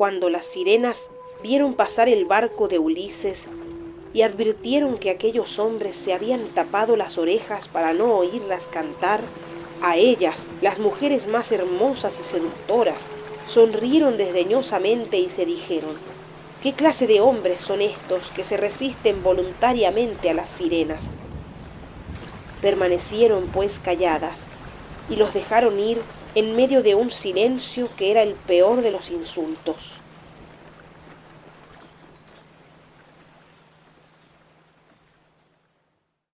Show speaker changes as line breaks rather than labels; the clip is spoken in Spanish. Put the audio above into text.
cuando las sirenas vieron pasar el barco de Ulises y advirtieron que aquellos hombres se habían tapado las orejas para no oírlas cantar, a ellas, las mujeres más hermosas y seductoras, sonrieron desdeñosamente y se dijeron, ¿qué clase de hombres son estos que se resisten voluntariamente a las sirenas? Permanecieron pues calladas y los dejaron ir en medio de un silencio que era el peor de los insultos.